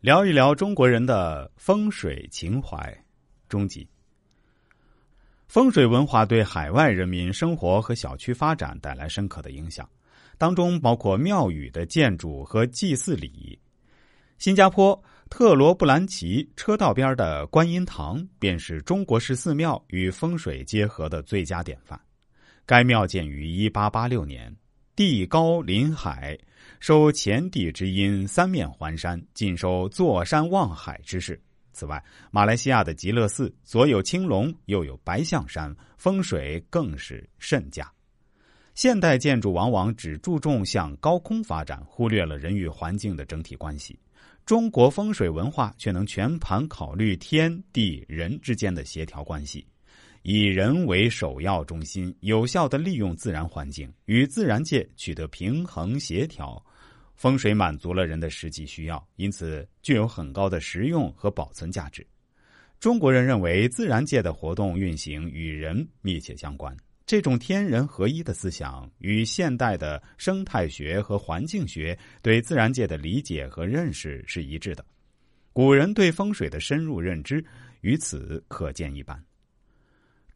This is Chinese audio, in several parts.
聊一聊中国人的风水情怀。终极风水文化对海外人民生活和小区发展带来深刻的影响，当中包括庙宇的建筑和祭祀礼仪。新加坡特罗布兰奇车道边的观音堂便是中国式寺庙与风水结合的最佳典范。该庙建于一八八六年，地高临海。收前地之阴，三面环山，尽收坐山望海之势。此外，马来西亚的极乐寺左有青龙，右有白象山，风水更是甚佳。现代建筑往往只注重向高空发展，忽略了人与环境的整体关系。中国风水文化却能全盘考虑天地人之间的协调关系，以人为首要中心，有效的利用自然环境，与自然界取得平衡协调。风水满足了人的实际需要，因此具有很高的实用和保存价值。中国人认为自然界的活动运行与人密切相关，这种天人合一的思想与现代的生态学和环境学对自然界的理解和认识是一致的。古人对风水的深入认知于此可见一斑。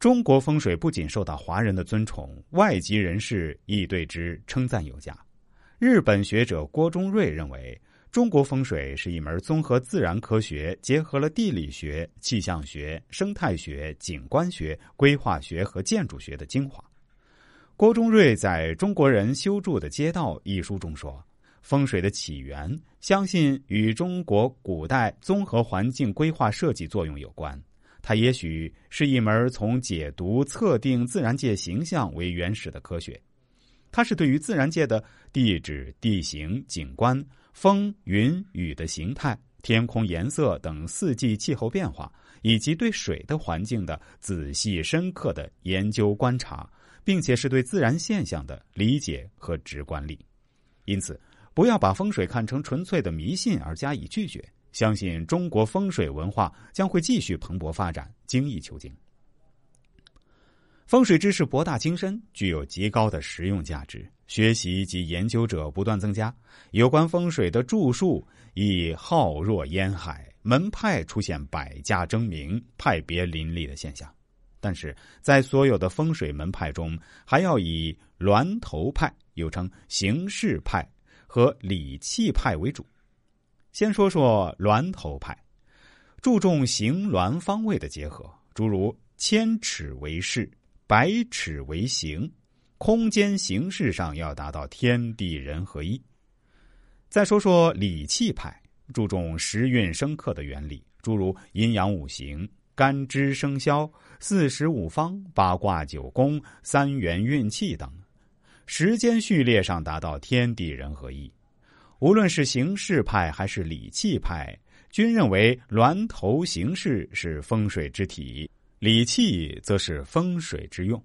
中国风水不仅受到华人的尊崇，外籍人士亦对之称赞有加。日本学者郭中瑞认为，中国风水是一门综合自然科学，结合了地理学、气象学、生态学、景观学、规划学和建筑学的精华。郭中瑞在《中国人修筑的街道》一书中说：“风水的起源，相信与中国古代综合环境规划设计作用有关。它也许是一门从解读、测定自然界形象为原始的科学。”它是对于自然界的地质、地形、景观、风、云、雨的形态、天空颜色等四季气候变化，以及对水的环境的仔细深刻的研究观察，并且是对自然现象的理解和直观力。因此，不要把风水看成纯粹的迷信而加以拒绝，相信中国风水文化将会继续蓬勃发展、精益求精。风水知识博大精深，具有极高的实用价值。学习及研究者不断增加，有关风水的著述已浩若烟海，门派出现百家争鸣、派别林立的现象。但是在所有的风水门派中，还要以峦头派（又称形式派）和理气派为主。先说说峦头派，注重形峦方位的结合，诸如千尺为势。百尺为形，空间形式上要达到天地人合一。再说说理气派，注重时运生克的原理，诸如阴阳五行、干支生肖、四时五方、八卦九宫、三元运气等，时间序列上达到天地人合一。无论是形式派还是理气派，均认为峦头形式是风水之体。理气则是风水之用。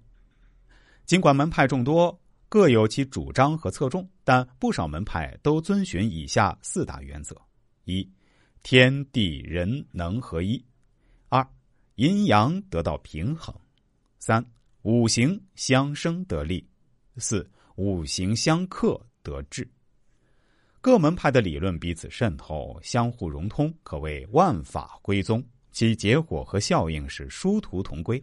尽管门派众多，各有其主张和侧重，但不少门派都遵循以下四大原则：一、天地人能合一；二、阴阳得到平衡；三、五行相生得力；四、五行相克得志。各门派的理论彼此渗透，相互融通，可谓万法归宗。其结果和效应是殊途同归，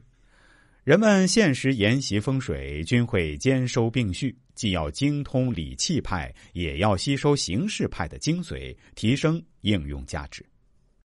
人们现实研习风水均会兼收并蓄，既要精通理气派，也要吸收形式派的精髓，提升应用价值。